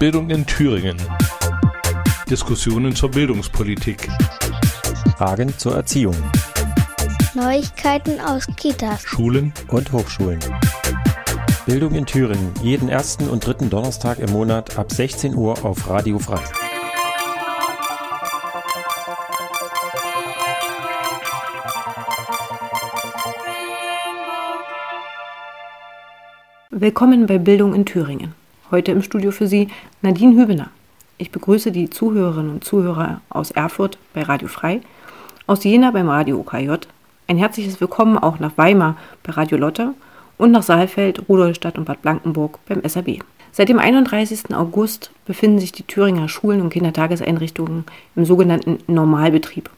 Bildung in Thüringen. Diskussionen zur Bildungspolitik. Fragen zur Erziehung. Neuigkeiten aus Kitas, Schulen und Hochschulen. Bildung in Thüringen, jeden ersten und dritten Donnerstag im Monat ab 16 Uhr auf Radio Frei. Willkommen bei Bildung in Thüringen. Heute im Studio für Sie Nadine Hübener. Ich begrüße die Zuhörerinnen und Zuhörer aus Erfurt bei Radio Frei, aus Jena beim Radio OKJ, ein herzliches Willkommen auch nach Weimar bei Radio Lotte und nach Saalfeld, Rudolstadt und Bad Blankenburg beim SAB. Seit dem 31. August befinden sich die Thüringer Schulen und Kindertageseinrichtungen im sogenannten Normalbetrieb.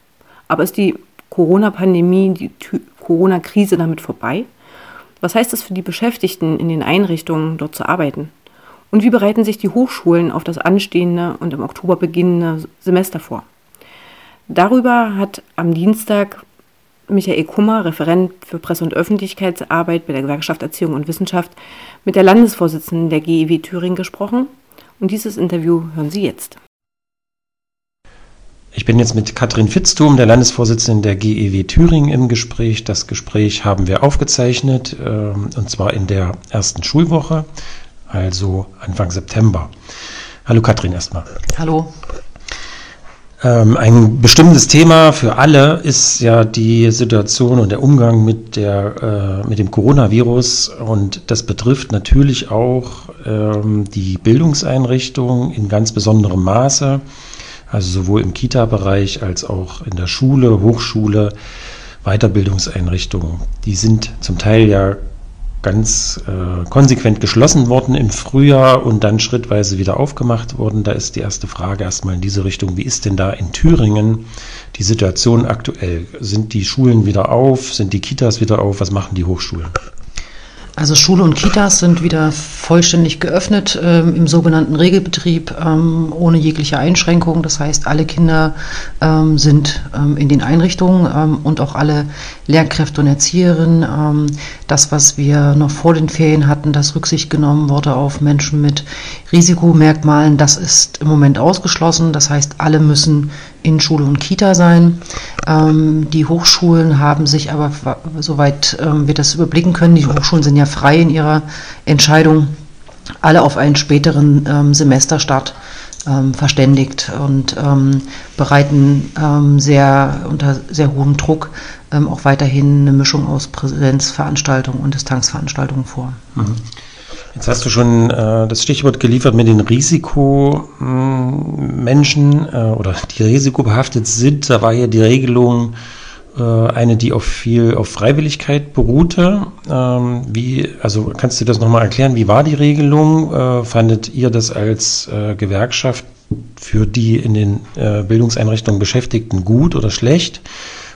Aber ist die Corona-Pandemie, die Corona-Krise damit vorbei? Was heißt es für die Beschäftigten in den Einrichtungen, dort zu arbeiten? Und wie bereiten sich die Hochschulen auf das anstehende und im Oktober beginnende Semester vor? Darüber hat am Dienstag Michael Kummer, Referent für Presse- und Öffentlichkeitsarbeit bei der Gewerkschaft Erziehung und Wissenschaft, mit der Landesvorsitzenden der GEW Thüringen gesprochen. Und dieses Interview hören Sie jetzt. Ich bin jetzt mit Katrin Fitztum, der Landesvorsitzenden der GEW Thüringen, im Gespräch. Das Gespräch haben wir aufgezeichnet, ähm, und zwar in der ersten Schulwoche also Anfang September. Hallo Katrin erstmal. Hallo. Ähm, ein bestimmtes Thema für alle ist ja die Situation und der Umgang mit, der, äh, mit dem Coronavirus und das betrifft natürlich auch ähm, die Bildungseinrichtungen in ganz besonderem Maße, also sowohl im Kita-Bereich als auch in der Schule, Hochschule, Weiterbildungseinrichtungen. Die sind zum Teil ja ganz äh, konsequent geschlossen worden im Frühjahr und dann schrittweise wieder aufgemacht worden. Da ist die erste Frage erstmal in diese Richtung. Wie ist denn da in Thüringen die Situation aktuell? Sind die Schulen wieder auf? Sind die Kitas wieder auf? Was machen die Hochschulen? Also Schule und Kitas sind wieder vollständig geöffnet ähm, im sogenannten Regelbetrieb ähm, ohne jegliche Einschränkung. Das heißt, alle Kinder ähm, sind ähm, in den Einrichtungen ähm, und auch alle Lehrkräfte und Erzieherinnen. Ähm, das, was wir noch vor den Ferien hatten, dass Rücksicht genommen wurde auf Menschen mit Risikomerkmalen, das ist im Moment ausgeschlossen. Das heißt, alle müssen in Schule und Kita sein. Ähm, die Hochschulen haben sich aber, soweit ähm, wir das überblicken können, die Hochschulen sind ja frei in ihrer Entscheidung, alle auf einen späteren ähm, Semesterstart ähm, verständigt und ähm, bereiten ähm, sehr unter sehr hohem Druck auch weiterhin eine Mischung aus Präsenzveranstaltungen und Distanzveranstaltungen vor. Mhm. Jetzt hast du schon äh, das Stichwort geliefert mit den Risikomenschen äh, oder die risikobehaftet sind. Da war ja die Regelung äh, eine, die auf viel auf Freiwilligkeit beruhte. Ähm, wie, also kannst du das nochmal erklären? Wie war die Regelung? Äh, fandet ihr das als äh, Gewerkschaft für die in den äh, Bildungseinrichtungen Beschäftigten gut oder schlecht?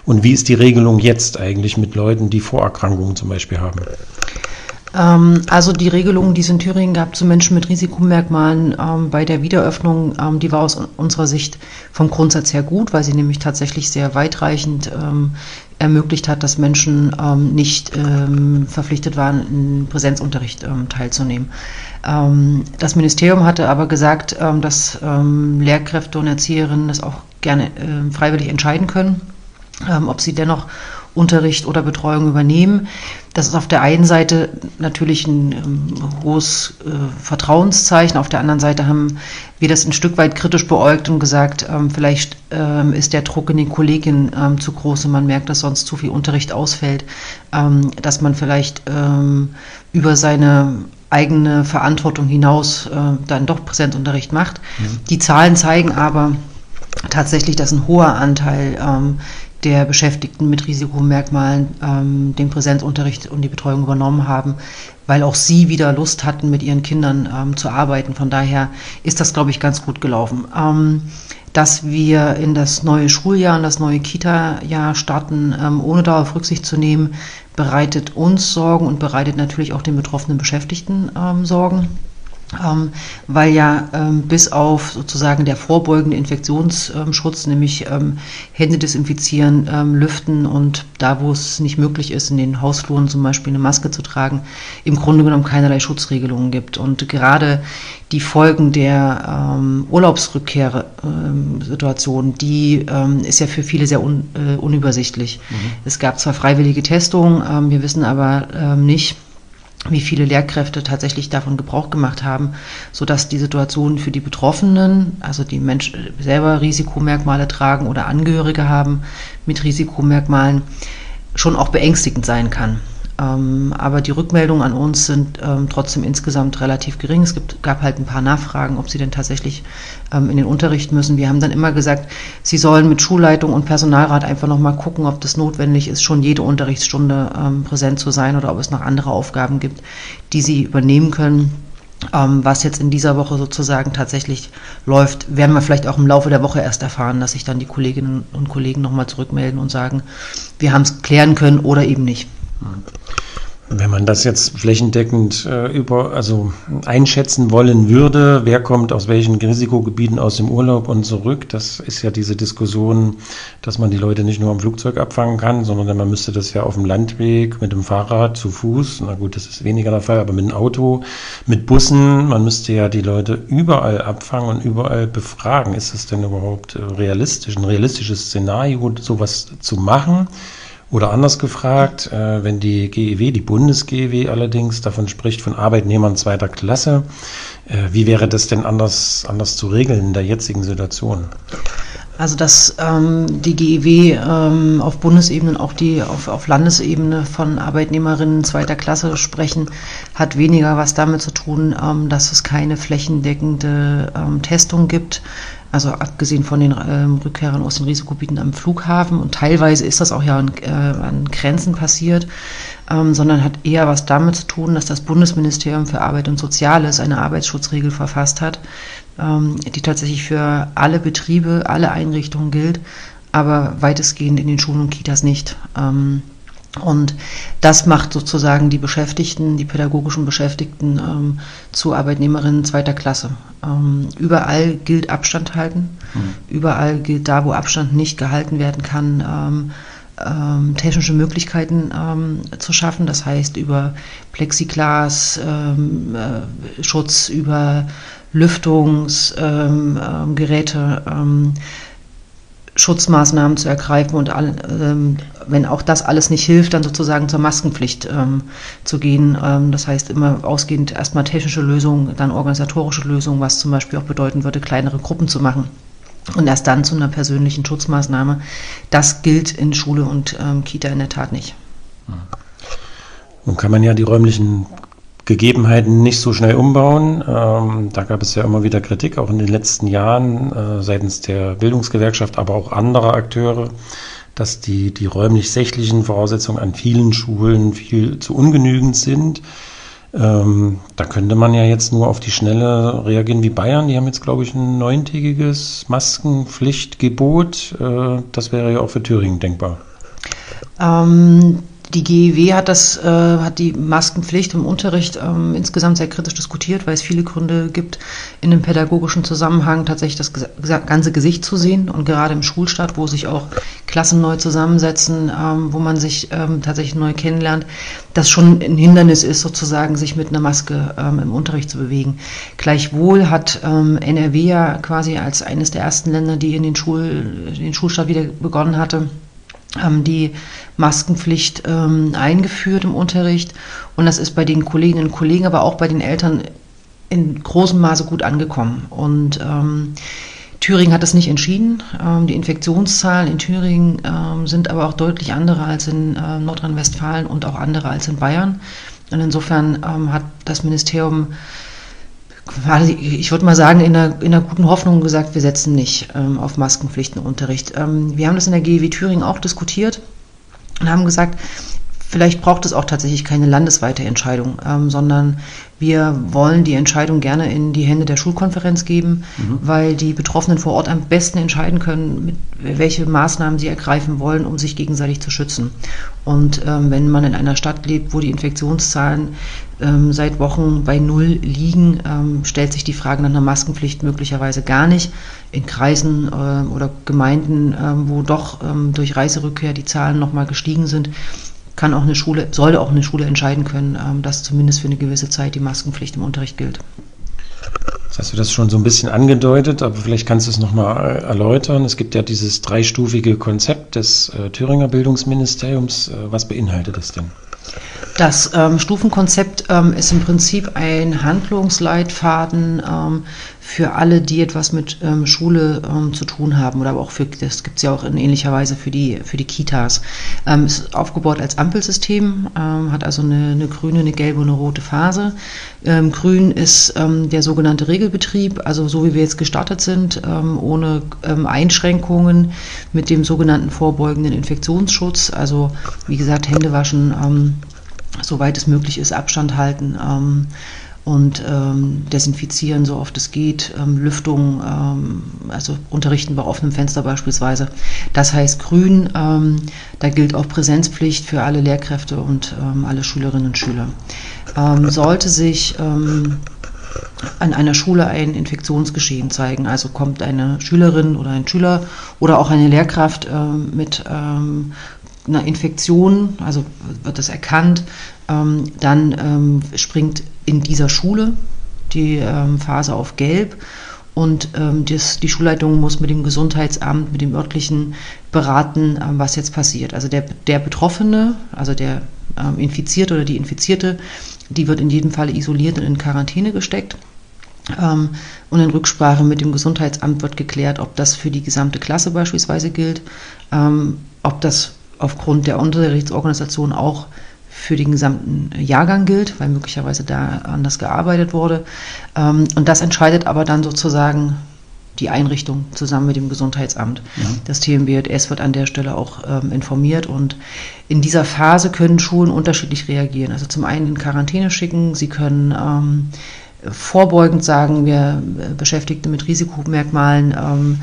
Und wie ist die Regelung jetzt eigentlich mit Leuten, die Vorerkrankungen zum Beispiel haben? Ähm, also die Regelung, die es in Thüringen gab zu Menschen mit Risikomerkmalen ähm, bei der Wiederöffnung, ähm, die war aus unserer Sicht vom Grundsatz her gut, weil sie nämlich tatsächlich sehr weitreichend ähm, ermöglicht hat, dass Menschen ähm, nicht ähm, verpflichtet waren, in Präsenzunterricht teilzunehmen. das Ministerium hatte aber gesagt, dass Lehrkräfte und Erzieherinnen das auch gerne freiwillig entscheiden können, ob sie dennoch Unterricht oder Betreuung übernehmen. Das ist auf der einen Seite natürlich ein ähm, hohes äh, Vertrauenszeichen, auf der anderen Seite haben wir das ein Stück weit kritisch beäugt und gesagt, ähm, vielleicht ähm, ist der Druck in den Kolleginnen ähm, zu groß und man merkt, dass sonst zu viel Unterricht ausfällt, ähm, dass man vielleicht ähm, über seine eigene Verantwortung hinaus äh, dann doch Präsenzunterricht macht. Mhm. Die Zahlen zeigen aber, tatsächlich, dass ein hoher Anteil der Beschäftigten mit Risikomerkmalen ähm, den Präsenzunterricht und die Betreuung übernommen haben, weil auch sie wieder Lust hatten, mit ihren Kindern ähm, zu arbeiten. Von daher ist das, glaube ich, ganz gut gelaufen. Ähm, dass wir in das neue Schuljahr, in das neue Kita-Jahr starten, ähm, ohne darauf Rücksicht zu nehmen, bereitet uns Sorgen und bereitet natürlich auch den betroffenen Beschäftigten ähm, Sorgen. Ähm, weil ja ähm, bis auf sozusagen der vorbeugende Infektionsschutz, nämlich ähm, Hände desinfizieren, ähm, lüften und da, wo es nicht möglich ist, in den Hausfluren zum Beispiel eine Maske zu tragen, im Grunde genommen keinerlei Schutzregelungen gibt. Und gerade die Folgen der ähm, Urlaubsrückkehrsituation, die ähm, ist ja für viele sehr un, äh, unübersichtlich. Mhm. Es gab zwar freiwillige Testungen, wir wissen aber nicht, wie viele Lehrkräfte tatsächlich davon Gebrauch gemacht haben, sodass die Situation für die Betroffenen, also die Menschen selber Risikomerkmale tragen oder Angehörige haben mit Risikomerkmalen, schon auch beängstigend sein kann. Ähm, aber die Rückmeldungen an uns sind ähm, trotzdem insgesamt relativ gering. Es gibt, gab halt ein paar Nachfragen, ob sie denn tatsächlich ähm, in den Unterricht müssen. Wir haben dann immer gesagt, sie sollen mit Schulleitung und Personalrat einfach nochmal gucken, ob das notwendig ist, schon jede Unterrichtsstunde präsent zu sein oder ob es noch andere Aufgaben gibt, die sie übernehmen können. Ähm, was jetzt in dieser Woche sozusagen tatsächlich läuft, werden wir vielleicht auch im Laufe der Woche erst erfahren, dass sich dann die Kolleginnen und Kollegen nochmal zurückmelden und sagen, wir haben es klären können oder eben nicht. Wenn man das jetzt flächendeckend äh, über, also einschätzen wollen würde, wer kommt aus welchen Risikogebieten aus dem Urlaub und zurück, das ist ja diese Diskussion, dass man die Leute nicht nur am Flugzeug abfangen kann, sondern man müsste das ja auf dem Landweg mit dem Fahrrad, zu Fuß, na gut, das ist weniger der Fall, aber mit dem Auto, mit Bussen, man müsste ja die Leute überall abfangen und überall befragen. Ist es denn überhaupt äh, realistisch, ein realistisches Szenario, sowas zu machen? Oder anders gefragt, äh, wenn die GEW, die Bundes-GEW allerdings davon spricht, von Arbeitnehmern zweiter Klasse, äh, wie wäre das denn anders, anders zu regeln in der jetzigen Situation? Also dass ähm, die GEW ähm, auf Bundesebene und auch die auf, auf Landesebene von Arbeitnehmerinnen zweiter Klasse sprechen, hat weniger was damit zu tun, ähm, dass es keine flächendeckende ähm, Testung gibt also abgesehen von den ähm, Rückkehrern aus den Risikogebieten am Flughafen und teilweise ist das auch ja an, äh, an Grenzen passiert, ähm, sondern hat eher was damit zu tun, dass das Bundesministerium für Arbeit und Soziales eine Arbeitsschutzregel verfasst hat, ähm, die tatsächlich für alle Betriebe, alle Einrichtungen gilt, aber weitestgehend in den Schulen und Kitas nicht. Und das macht sozusagen die Beschäftigten, die pädagogischen Beschäftigten ähm, zu Arbeitnehmerinnen zweiter Klasse. Ähm, überall gilt Abstand halten. Mhm. Überall gilt da, wo Abstand nicht gehalten werden kann, ähm, ähm technische Möglichkeiten ähm, zu schaffen. Das heißt über Plexiglas, ähm, äh, Schutz, über Lüftungsgeräte Schutzmaßnahmen zu ergreifen und all, ähm, wenn auch das alles nicht hilft, dann sozusagen zur Maskenpflicht ähm, zu gehen. Ähm, das heißt immer ausgehend erstmal technische Lösungen, dann organisatorische Lösungen, was zum Beispiel auch bedeuten würde, kleinere Gruppen zu machen. Und erst dann zu einer persönlichen Schutzmaßnahme. Das gilt in Schule und ähm, Kita in der Tat nicht. Nun kann man ja die räumlichen Gegebenheiten nicht so schnell umbauen. Ähm, da gab es ja immer wieder Kritik, auch in den letzten Jahren äh, seitens der Bildungsgewerkschaft, aber auch anderer Akteure, dass die, die räumlich-sächlichen Voraussetzungen an vielen Schulen viel zu ungenügend sind. Ähm, da könnte man ja jetzt nur auf die Schnelle reagieren wie Bayern. Die haben jetzt, glaube ich, ein neuntägiges Maskenpflichtgebot. Äh, das wäre ja auch für Thüringen denkbar. Ähm, die GEW hat das, äh, hat die Maskenpflicht im Unterricht ähm, insgesamt sehr kritisch diskutiert, weil es viele Gründe gibt, in einem pädagogischen Zusammenhang tatsächlich das ganze Gesicht zu sehen und gerade im Schulstart, wo sich auch Klassen neu zusammensetzen, ähm, wo man sich ähm, tatsächlich neu kennenlernt, das schon ein Hindernis ist, sozusagen sich mit einer Maske ähm, im Unterricht zu bewegen. Gleichwohl hat ähm, NRW ja quasi als eines der ersten Länder, die in den, Schul, den Schulstart wieder begonnen hatte, haben die Maskenpflicht ähm, eingeführt im Unterricht. Und das ist bei den Kolleginnen und Kollegen, aber auch bei den Eltern in großem Maße gut angekommen. Und ähm, Thüringen hat das nicht entschieden. Ähm, die Infektionszahlen in Thüringen ähm, sind aber auch deutlich andere als in äh, Nordrhein-Westfalen und auch andere als in Bayern. Und insofern ähm, hat das Ministerium ich würde mal sagen, in einer, in einer guten Hoffnung gesagt, wir setzen nicht ähm, auf Maskenpflichtenunterricht. Ähm, wir haben das in der GEW Thüringen auch diskutiert und haben gesagt, vielleicht braucht es auch tatsächlich keine landesweite Entscheidung, ähm, sondern wir wollen die Entscheidung gerne in die Hände der Schulkonferenz geben, mhm. weil die Betroffenen vor Ort am besten entscheiden können, welche Maßnahmen sie ergreifen wollen, um sich gegenseitig zu schützen. Und ähm, wenn man in einer Stadt lebt, wo die Infektionszahlen ähm, seit Wochen bei Null liegen, ähm, stellt sich die Frage nach einer Maskenpflicht möglicherweise gar nicht. In Kreisen äh, oder Gemeinden, äh, wo doch ähm, durch Reiserückkehr die Zahlen nochmal gestiegen sind, kann auch eine Schule, sollte auch eine Schule entscheiden können, ähm, dass zumindest für eine gewisse Zeit die Maskenpflicht im Unterricht gilt. Jetzt hast du das schon so ein bisschen angedeutet, aber vielleicht kannst du es nochmal erläutern. Es gibt ja dieses dreistufige Konzept des äh, Thüringer Bildungsministeriums. Äh, was beinhaltet das denn? Das ähm, Stufenkonzept ähm, ist im Prinzip ein Handlungsleitfaden ähm, für alle, die etwas mit ähm, Schule ähm, zu tun haben oder aber auch für, das gibt es ja auch in ähnlicher Weise für die, für die Kitas. Ähm, ist aufgebaut als Ampelsystem, hat also eine, eine, grüne, eine gelbe und eine rote Phase. grün ist der sogenannte Regelbetrieb, also so wie wir jetzt gestartet sind, ohne Einschränkungen mit dem sogenannten vorbeugenden Infektionsschutz, also wie gesagt Hände waschen, soweit es möglich ist, Abstand halten ähm, und ähm, desinfizieren, so oft es geht, ähm, Lüftung, ähm, also unterrichten bei offenem Fenster beispielsweise. Das heißt grün, ähm, da gilt auch Präsenzpflicht für alle Lehrkräfte und ähm, alle Schülerinnen und Schüler. sollte sich an einer Schule ein Infektionsgeschehen zeigen. Also kommt eine Schülerin oder ein Schüler oder auch eine Lehrkraft äh, mit ähm, einer Infektion, also wird das erkannt, ähm, dann ähm, springt in dieser Schule die ähm, Phase auf Gelb und ähm, das, die Schulleitung muss mit dem Gesundheitsamt, mit dem örtlichen beraten, ähm, was jetzt passiert. Also der, der Betroffene, also der Infizierte oder die Infizierte, die wird in jedem Fall isoliert und in Quarantäne gesteckt. und in Rücksprache mit dem Gesundheitsamt wird geklärt, ob das für die gesamte Klasse beispielsweise gilt, ob das aufgrund der Unterrichtsorganisation auch für den gesamten Jahrgang gilt, weil möglicherweise da anders gearbeitet wurde. Ähm, und das entscheidet aber dann sozusagen die Einrichtung zusammen mit dem Gesundheitsamt. Ja. Das TMBS wird an der Stelle auch ähm, informiert und in dieser Phase können Schulen unterschiedlich reagieren. Also zum einen in Quarantäne schicken, sie können ähm, vorbeugend sagen, wir äh, Beschäftigte mit Risikomerkmalen ähm,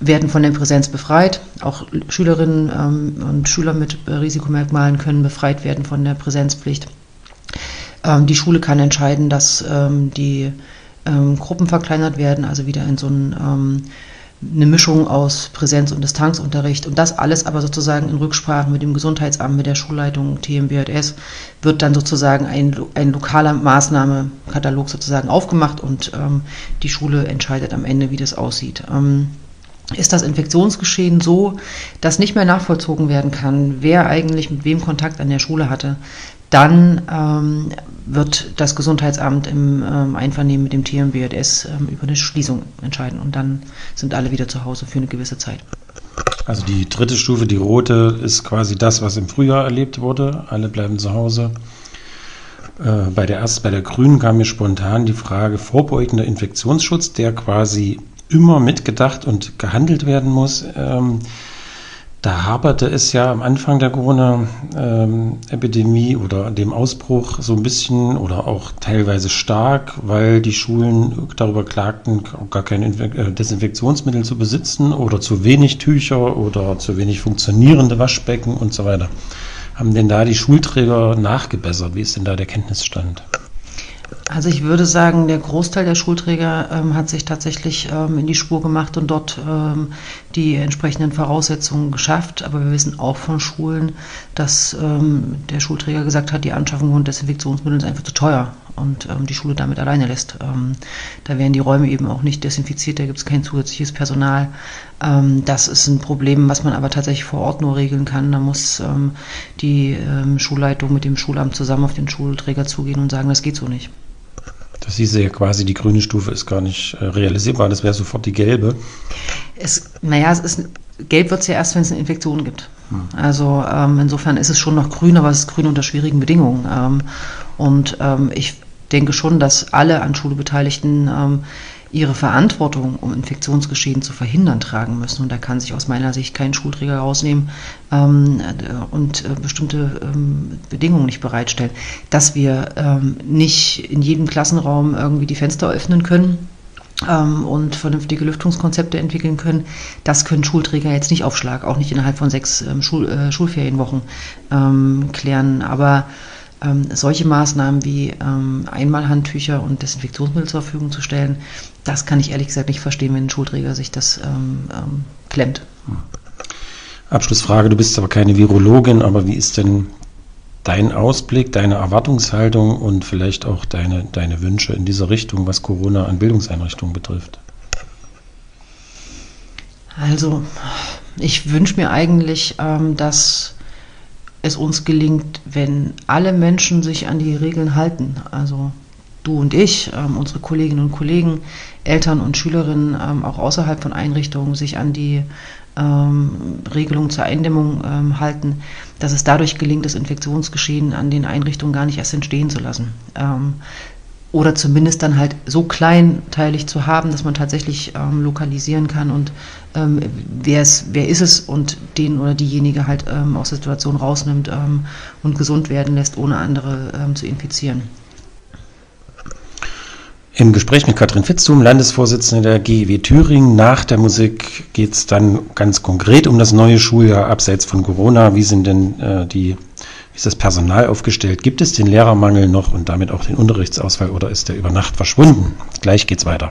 werden von der Präsenz befreit. Auch Schülerinnen ähm, und Schüler mit Risikomerkmalen können befreit werden von der Präsenzpflicht. Ähm, die Schule kann entscheiden, dass ähm, die Gruppen verkleinert werden, also wieder in so ein, eine Mischung aus Präsenz- und Distanzunterricht. Und das alles aber sozusagen in Rücksprache mit dem Gesundheitsamt, mit der Schulleitung TMBS wird dann sozusagen ein, ein lokaler Maßnahmekatalog sozusagen aufgemacht und die Schule entscheidet am Ende, wie das aussieht ist das Infektionsgeschehen so, dass nicht mehr nachvollzogen werden kann, wer eigentlich mit wem Kontakt an der Schule hatte, dann ähm, wird das Gesundheitsamt im ähm, Einvernehmen mit dem TMBS ähm, über eine Schließung entscheiden und dann sind alle wieder zu Hause für eine gewisse Zeit. Also die dritte Stufe, die rote, ist quasi das, was im Frühjahr erlebt wurde. Alle bleiben zu Hause. Äh, bei der ersten, bei der Grünen kam mir spontan die Frage vorbeugender Infektionsschutz, der quasi immer mitgedacht und gehandelt werden muss. Ähm, da haperte es ja am Anfang der Corona-Epidemie ähm, oder dem Ausbruch so ein bisschen oder auch teilweise stark, weil die Schulen darüber klagten, gar kein äh, Desinfektionsmittel zu besitzen oder zu wenig Tücher oder zu wenig funktionierende Waschbecken und so weiter. Haben denn da die Schulträger nachgebessert? Wie ist denn da der Kenntnisstand? Also ich würde sagen, der Großteil der Schulträger ähm, hat sich tatsächlich ähm, in die Spur gemacht und dort ähm, die entsprechenden Voraussetzungen geschafft. Aber wir wissen auch von Schulen, dass ähm, der Schulträger gesagt hat, die Anschaffung von Desinfektionsmitteln ist einfach zu teuer und ähm, die Schule damit alleine lässt. Ähm, da werden die Räume eben auch nicht desinfiziert, da gibt es kein zusätzliches Personal. das ist ein Problem, was man aber tatsächlich vor Ort nur regeln kann. Da muss die Schulleitung mit dem Schulamt zusammen auf den Schulträger zugehen und sagen, das geht so nicht. Das hieße ja quasi, die grüne Stufe ist gar nicht äh, realisierbar, das wäre sofort die gelbe. Es, naja, es ist, gelb wird es ja erst, wenn es eine Infektion gibt. Hm. Also ähm, insofern ist es schon noch grün, aber es ist grün unter schwierigen Bedingungen. Ähm, und ähm, ich denke schon, dass alle an Schule Beteiligten ähm, ihre Verantwortung, um Infektionsgeschehen zu verhindern, tragen müssen. Und da kann sich aus meiner Sicht kein Schulträger rausnehmen ähm, und äh, bestimmte ähm, Bedingungen nicht bereitstellen. Dass wir ähm, nicht in jedem Klassenraum irgendwie die Fenster öffnen können, ähm, und vernünftige Lüftungskonzepte entwickeln können. Das können Schulträger jetzt nicht auf Schlag, auch nicht innerhalb von sechs ähm, Schul äh, Schulferienwochen ähm, klären. Aber ähm, solche Maßnahmen wie ähm, Einmalhandtücher und Desinfektionsmittel zur Verfügung zu stellen, das kann ich ehrlich gesagt nicht verstehen, wenn ein Schulträger sich das ähm, klemmt. Abschlussfrage, du bist aber keine Virologin, aber wie ist denn dein Ausblick, deine Erwartungshaltung und vielleicht auch deine, deine Wünsche in dieser Richtung, was Corona an Bildungseinrichtungen betrifft? Also, ich wünsche mir eigentlich, ähm, dass es uns gelingt, wenn alle Menschen sich an die Regeln halten. Also du und ich, ähm, unsere Kolleginnen und Kollegen, Eltern und Schülerinnen ähm, auch außerhalb von Einrichtungen sich an die ähm, Regelungen zur Eindämmung ähm, halten, dass es dadurch gelingt, das Infektionsgeschehen an den Einrichtungen gar nicht erst entstehen zu lassen. Ähm, oder zumindest dann halt so kleinteilig zu haben, dass man tatsächlich ähm, lokalisieren kann und ähm, wer, ist, wer ist es und den oder diejenige halt ähm, aus der Situation rausnimmt und gesund werden lässt, ohne andere zu infizieren. Im Gespräch mit Katrin Fitzum, Landesvorsitzende der GEW Thüringen. Nach der Musik geht es dann ganz konkret um das neue Schuljahr abseits von Corona. Wie sind denn äh, die, wie ist das Personal aufgestellt? Gibt es den Lehrermangel noch und damit auch den Unterrichtsausfall oder ist der über Nacht verschwunden? Gleich geht's weiter.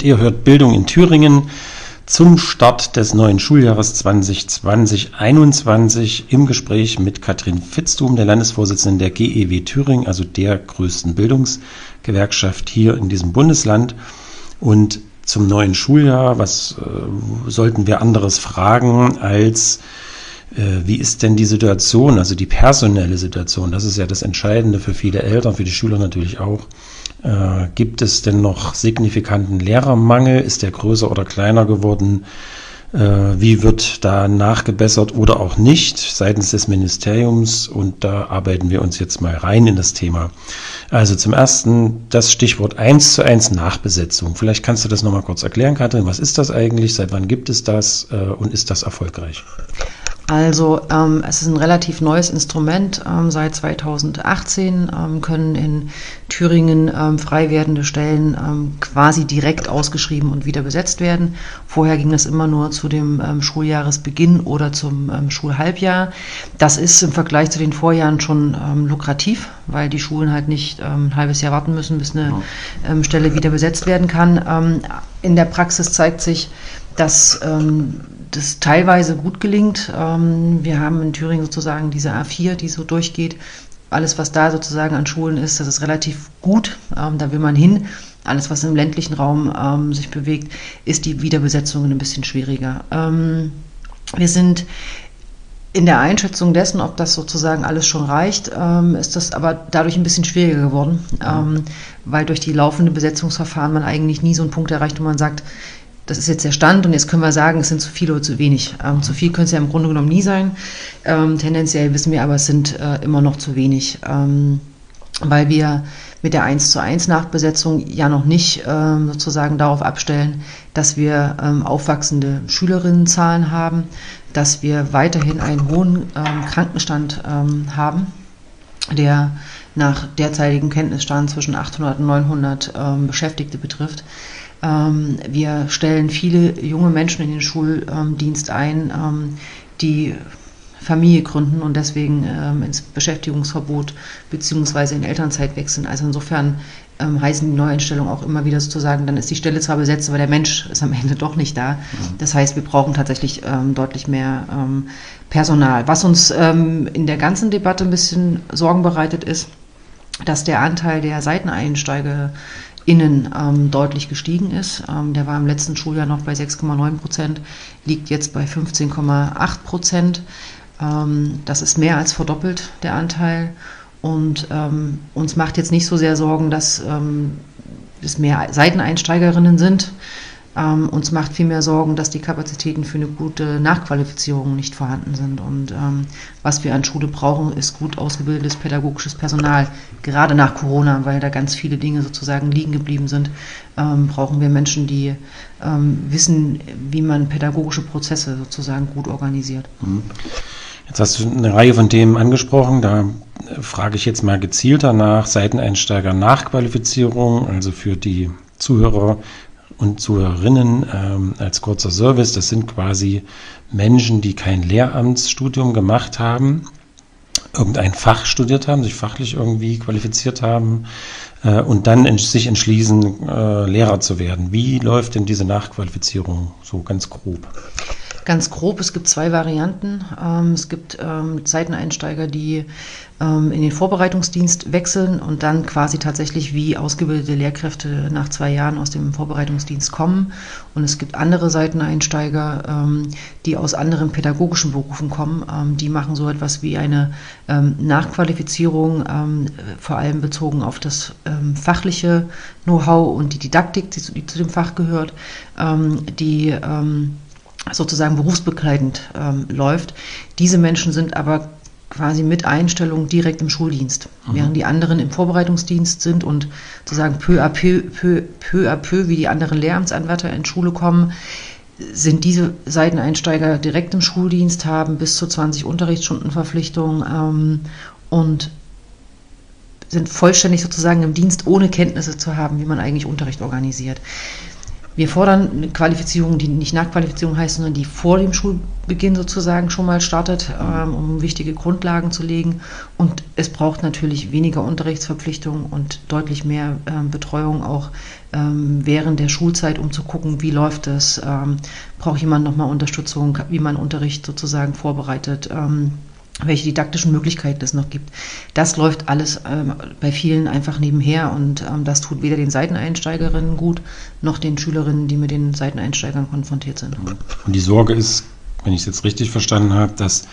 und ihr hört Bildung in Thüringen zum Start des neuen Schuljahres 2020-21 im Gespräch mit Katrin Fitztum, der Landesvorsitzenden der GEW Thüringen, also der größten Bildungsgewerkschaft hier in diesem Bundesland. Und zum neuen Schuljahr, was äh, sollten wir anderes fragen als äh, wie ist denn die Situation, also die personelle Situation? Das ist ja das Entscheidende für viele Eltern, für die Schüler natürlich auch. Äh, gibt es denn noch signifikanten Lehrermangel? Ist der größer oder kleiner geworden? wie wird da nachgebessert oder auch nicht seitens des Ministeriums? Und da arbeiten wir uns jetzt mal rein in das Thema. Also zum ersten das Stichwort 1 zu 1 Nachbesetzung. Vielleicht kannst du das nochmal kurz erklären, Katrin. Was ist das eigentlich? Seit wann gibt es das? Und ist das erfolgreich? Also ähm, es ist ein relativ neues Instrument. Ähm, seit 2018 ähm, können in Thüringen ähm, frei werdende Stellen ähm, quasi direkt ausgeschrieben und wieder besetzt werden. Vorher ging das immer nur zu dem ähm, Schuljahresbeginn oder zum Schulhalbjahr. Das ist im Vergleich zu den Vorjahren schon lukrativ, weil die Schulen halt nicht ein halbes Jahr warten müssen, bis eine Stelle wieder besetzt werden kann. in der Praxis zeigt sich, dass das teilweise gut gelingt. Ähm, wir haben in Thüringen sozusagen diese A4, die so durchgeht. Alles, was da sozusagen an Schulen ist, das ist relativ gut. Ähm, da will man hin. Alles, was im ländlichen Raum ähm, sich bewegt, ist die Wiederbesetzung ein bisschen schwieriger. wir sind in der Einschätzung dessen, ob das sozusagen alles schon reicht, ähm, ist das aber dadurch ein bisschen schwieriger geworden, ähm, weil durch die laufende Besetzungsverfahren man eigentlich nie so einen Punkt erreicht, wo man sagt, das ist jetzt der Stand und jetzt können wir sagen, es sind zu viele oder zu wenig. Ähm, zu viel können es ja im Grunde genommen nie sein. Ähm, tendenziell wissen wir aber, es sind äh, immer noch zu wenig, ähm, weil wir mit der 1 zu 1 Nachbesetzung ja noch nicht ähm, sozusagen darauf abstellen, dass wir ähm, aufwachsende Schülerinnenzahlen haben, dass wir weiterhin einen hohen ähm, Krankenstand haben, der nach derzeitigem Kenntnisstand zwischen 800 und 900 Beschäftigte betrifft. Ähm, wir stellen viele junge Menschen in den Schuldienst ein, ähm, die Familie gründen und deswegen ähm, ins Beschäftigungsverbot bzw. in Elternzeit wechseln. Also insofern ähm, heißen die Neueinstellungen auch immer wieder sozusagen, dann ist die Stelle zwar besetzt, aber der Mensch ist am Ende doch nicht da. Mhm. Das heißt, wir brauchen tatsächlich ähm, deutlich mehr ähm, Personal. Was uns in der ganzen Debatte ein bisschen Sorgen bereitet ist, dass der Anteil der Seiteneinsteiger innen ähm, deutlich gestiegen ist. Ähm, der war im letzten Schuljahr noch bei 6,9 Prozent, liegt jetzt bei 15,8 Prozent. Ähm, das ist mehr als verdoppelt der Anteil. Und ähm, uns macht jetzt nicht so sehr Sorgen, dass ähm, es mehr Seiteneinsteigerinnen sind. Ähm, uns macht vielmehr Sorgen, dass die Kapazitäten für eine gute Nachqualifizierung nicht vorhanden sind. Und ähm, was wir an Schule brauchen, ist gut ausgebildetes pädagogisches Personal. Gerade nach Corona, weil da ganz viele Dinge sozusagen liegen geblieben sind, ähm, brauchen wir Menschen, die ähm, wissen, wie man pädagogische Prozesse sozusagen gut organisiert. Mhm. Jetzt hast du eine Reihe von Themen angesprochen. Da frage ich jetzt mal gezielter nach Seiteneinsteiger Nachqualifizierung, also für die Zuhörer und Zuhörerinnen ähm, als kurzer Service. Das sind quasi Menschen, die kein Lehramtsstudium gemacht haben, irgendein Fach studiert haben, sich fachlich irgendwie qualifiziert haben äh, und dann ent sich entschließen, äh, Lehrer zu werden. Wie läuft denn diese Nachqualifizierung so ganz grob? Ganz grob, es gibt zwei Varianten. Ähm, es gibt ähm, Seiteneinsteiger, die ähm, in den Vorbereitungsdienst wechseln und dann quasi tatsächlich wie ausgebildete Lehrkräfte nach zwei Jahren aus dem Vorbereitungsdienst kommen. Und es gibt andere Seiteneinsteiger, die aus anderen pädagogischen Berufen kommen. Die machen so etwas wie eine Nachqualifizierung, vor allem bezogen auf das fachliche Know-how und die Didaktik, die zu dem Fach gehört. Die sozusagen berufsbegleitend ähm, läuft. Diese Menschen sind aber quasi mit Einstellung direkt im Schuldienst, mhm. während die anderen im Vorbereitungsdienst sind und sozusagen peu à peu, peu, peu à peu, wie die anderen Lehramtsanwärter in Schule kommen, sind diese Seiteneinsteiger direkt im Schuldienst, haben bis zu 20 Unterrichtsstundenverpflichtungen ähm, und sind vollständig sozusagen im Dienst, ohne Kenntnisse zu haben, wie man eigentlich Unterricht organisiert. Wir fordern eine Qualifizierung, die nicht Nachqualifizierung heißt, sondern die vor dem Schulbeginn sozusagen schon mal startet, ähm, um wichtige Grundlagen zu legen. Und es braucht natürlich weniger Unterrichtsverpflichtungen und deutlich mehr ähm, Betreuung auch ähm, während der Schulzeit, um zu gucken, wie läuft es, ähm, braucht jemand nochmal Unterstützung, wie man Unterricht sozusagen vorbereitet welche didaktischen Möglichkeiten es noch gibt. Das läuft alles ähm, bei vielen einfach nebenher und ähm, das tut weder den Seiteneinsteigerinnen gut, noch den Schülerinnen, die mit den Seiteneinsteigern konfrontiert sind. Und die Sorge ist, wenn ich es jetzt richtig verstanden habe, dass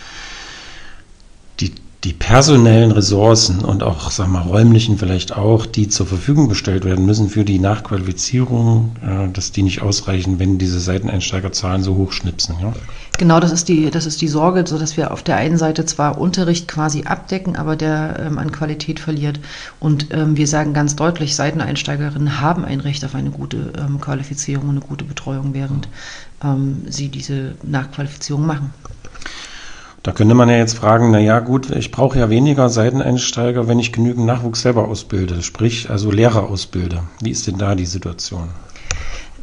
die personellen Ressourcen und auch, sag mal, räumlichen vielleicht auch, die zur Verfügung gestellt werden müssen für die Nachqualifizierung, äh, dass die nicht ausreichen, wenn diese Seiteneinsteigerzahlen so hochschnipsen. Ja? Genau, das ist die, das ist die Sorge, so dass wir auf der einen Seite zwar Unterricht quasi abdecken, aber der ähm, an Qualität verliert. Und ähm, wir sagen ganz deutlich, Seiteneinsteigerinnen haben ein Recht auf eine gute ähm, Qualifizierung und eine gute Betreuung, während ähm, sie diese Nachqualifizierung machen. Da könnte man ja jetzt fragen, na ja, gut, ich brauche ja weniger Seiteneinsteiger, wenn ich genügend Nachwuchs selber ausbilde, sprich also Lehrer ausbilde. Wie ist denn da die Situation?